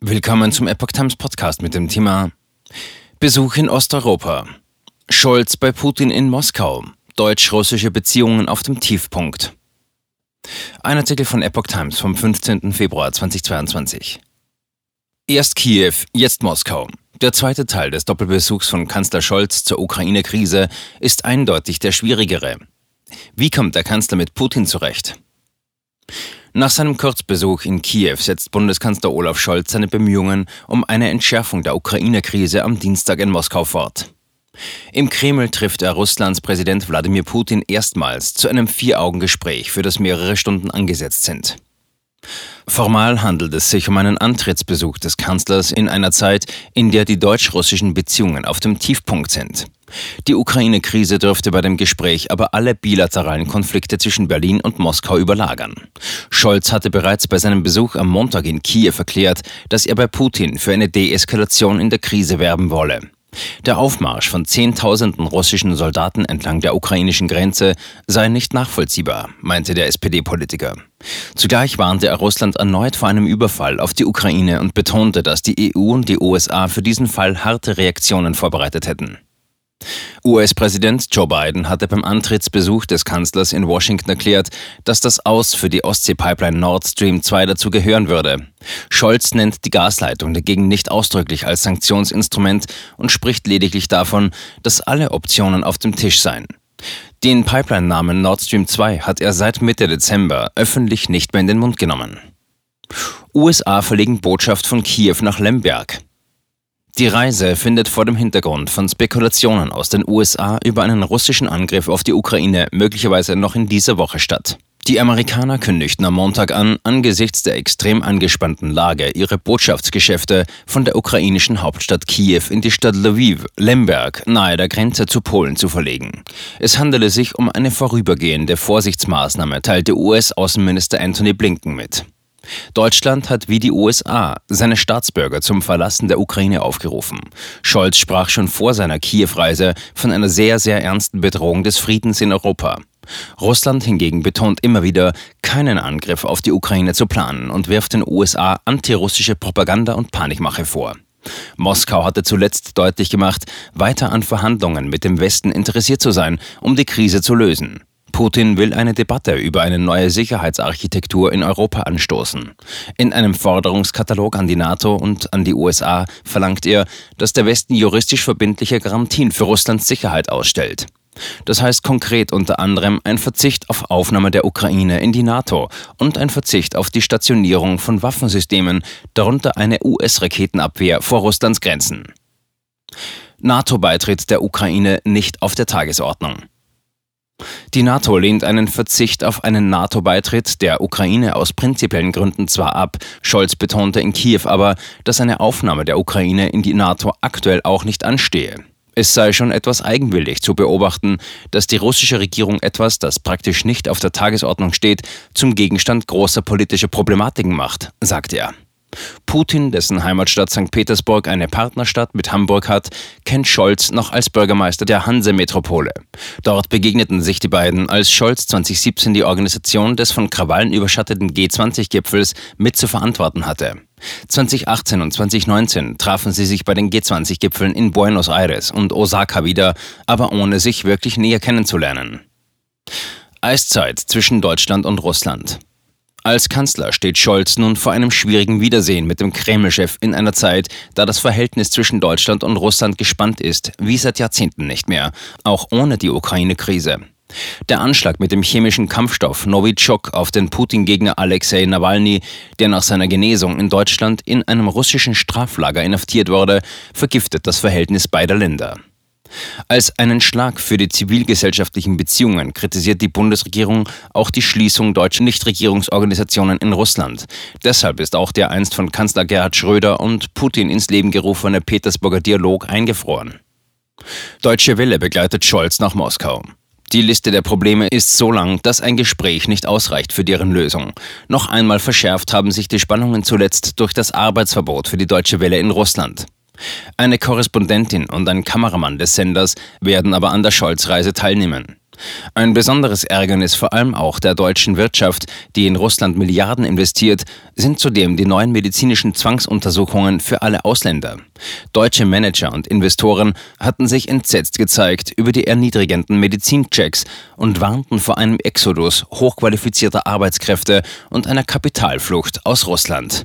Willkommen zum Epoch Times Podcast mit dem Thema Besuch in Osteuropa. Scholz bei Putin in Moskau. Deutsch-russische Beziehungen auf dem Tiefpunkt. Ein Artikel von Epoch Times vom 15. Februar 2022. Erst Kiew, jetzt Moskau. Der zweite Teil des Doppelbesuchs von Kanzler Scholz zur Ukraine-Krise ist eindeutig der schwierigere. Wie kommt der Kanzler mit Putin zurecht? Nach seinem Kurzbesuch in Kiew setzt Bundeskanzler Olaf Scholz seine Bemühungen um eine Entschärfung der Ukraine-Krise am Dienstag in Moskau fort. Im Kreml trifft er Russlands Präsident Wladimir Putin erstmals zu einem Vier-Augen-Gespräch, für das mehrere Stunden angesetzt sind. Formal handelt es sich um einen Antrittsbesuch des Kanzlers in einer Zeit, in der die deutsch-russischen Beziehungen auf dem Tiefpunkt sind. Die Ukraine-Krise dürfte bei dem Gespräch aber alle bilateralen Konflikte zwischen Berlin und Moskau überlagern. Scholz hatte bereits bei seinem Besuch am Montag in Kiew erklärt, dass er bei Putin für eine Deeskalation in der Krise werben wolle. Der Aufmarsch von Zehntausenden russischen Soldaten entlang der ukrainischen Grenze sei nicht nachvollziehbar, meinte der SPD-Politiker. Zugleich warnte er Russland erneut vor einem Überfall auf die Ukraine und betonte, dass die EU und die USA für diesen Fall harte Reaktionen vorbereitet hätten. US-Präsident Joe Biden hatte beim Antrittsbesuch des Kanzlers in Washington erklärt, dass das Aus für die Ostsee-Pipeline Nord Stream 2 dazu gehören würde. Scholz nennt die Gasleitung dagegen nicht ausdrücklich als Sanktionsinstrument und spricht lediglich davon, dass alle Optionen auf dem Tisch seien. Den Pipeline-Namen Nord Stream 2 hat er seit Mitte Dezember öffentlich nicht mehr in den Mund genommen. USA verlegen Botschaft von Kiew nach Lemberg. Die Reise findet vor dem Hintergrund von Spekulationen aus den USA über einen russischen Angriff auf die Ukraine möglicherweise noch in dieser Woche statt. Die Amerikaner kündigten am Montag an, angesichts der extrem angespannten Lage ihre Botschaftsgeschäfte von der ukrainischen Hauptstadt Kiew in die Stadt Lviv, Lemberg, nahe der Grenze zu Polen zu verlegen. Es handele sich um eine vorübergehende Vorsichtsmaßnahme, teilte US-Außenminister Anthony Blinken mit. Deutschland hat wie die USA seine Staatsbürger zum Verlassen der Ukraine aufgerufen. Scholz sprach schon vor seiner Kiew-Reise von einer sehr, sehr ernsten Bedrohung des Friedens in Europa. Russland hingegen betont immer wieder, keinen Angriff auf die Ukraine zu planen und wirft den USA antirussische Propaganda und Panikmache vor. Moskau hatte zuletzt deutlich gemacht, weiter an Verhandlungen mit dem Westen interessiert zu sein, um die Krise zu lösen. Putin will eine Debatte über eine neue Sicherheitsarchitektur in Europa anstoßen. In einem Forderungskatalog an die NATO und an die USA verlangt er, dass der Westen juristisch verbindliche Garantien für Russlands Sicherheit ausstellt. Das heißt konkret unter anderem ein Verzicht auf Aufnahme der Ukraine in die NATO und ein Verzicht auf die Stationierung von Waffensystemen, darunter eine US-Raketenabwehr vor Russlands Grenzen. NATO-Beitritt der Ukraine nicht auf der Tagesordnung. Die NATO lehnt einen Verzicht auf einen NATO-Beitritt der Ukraine aus prinzipiellen Gründen zwar ab, Scholz betonte in Kiew aber, dass eine Aufnahme der Ukraine in die NATO aktuell auch nicht anstehe. Es sei schon etwas eigenwillig zu beobachten, dass die russische Regierung etwas, das praktisch nicht auf der Tagesordnung steht, zum Gegenstand großer politischer Problematiken macht, sagte er. Putin, dessen Heimatstadt St. Petersburg eine Partnerstadt mit Hamburg hat, kennt Scholz noch als Bürgermeister der Hanse-Metropole. Dort begegneten sich die beiden, als Scholz 2017 die Organisation des von Krawallen überschatteten G20-Gipfels mit zu verantworten hatte. 2018 und 2019 trafen sie sich bei den G20-Gipfeln in Buenos Aires und Osaka wieder, aber ohne sich wirklich näher kennenzulernen. Eiszeit zwischen Deutschland und Russland. Als Kanzler steht Scholz nun vor einem schwierigen Wiedersehen mit dem Kreml-Chef in einer Zeit, da das Verhältnis zwischen Deutschland und Russland gespannt ist, wie seit Jahrzehnten nicht mehr, auch ohne die Ukraine-Krise. Der Anschlag mit dem chemischen Kampfstoff Novichok auf den Putin-Gegner Alexei Nawalny, der nach seiner Genesung in Deutschland in einem russischen Straflager inhaftiert wurde, vergiftet das Verhältnis beider Länder. Als einen Schlag für die zivilgesellschaftlichen Beziehungen kritisiert die Bundesregierung auch die Schließung deutscher Nichtregierungsorganisationen in Russland. Deshalb ist auch der einst von Kanzler Gerhard Schröder und Putin ins Leben gerufene Petersburger Dialog eingefroren. Deutsche Welle begleitet Scholz nach Moskau. Die Liste der Probleme ist so lang, dass ein Gespräch nicht ausreicht für deren Lösung. Noch einmal verschärft haben sich die Spannungen zuletzt durch das Arbeitsverbot für die Deutsche Welle in Russland. Eine Korrespondentin und ein Kameramann des Senders werden aber an der Scholz-Reise teilnehmen. Ein besonderes Ärgernis vor allem auch der deutschen Wirtschaft, die in Russland Milliarden investiert, sind zudem die neuen medizinischen Zwangsuntersuchungen für alle Ausländer. Deutsche Manager und Investoren hatten sich entsetzt gezeigt über die erniedrigenden Medizinchecks und warnten vor einem Exodus hochqualifizierter Arbeitskräfte und einer Kapitalflucht aus Russland.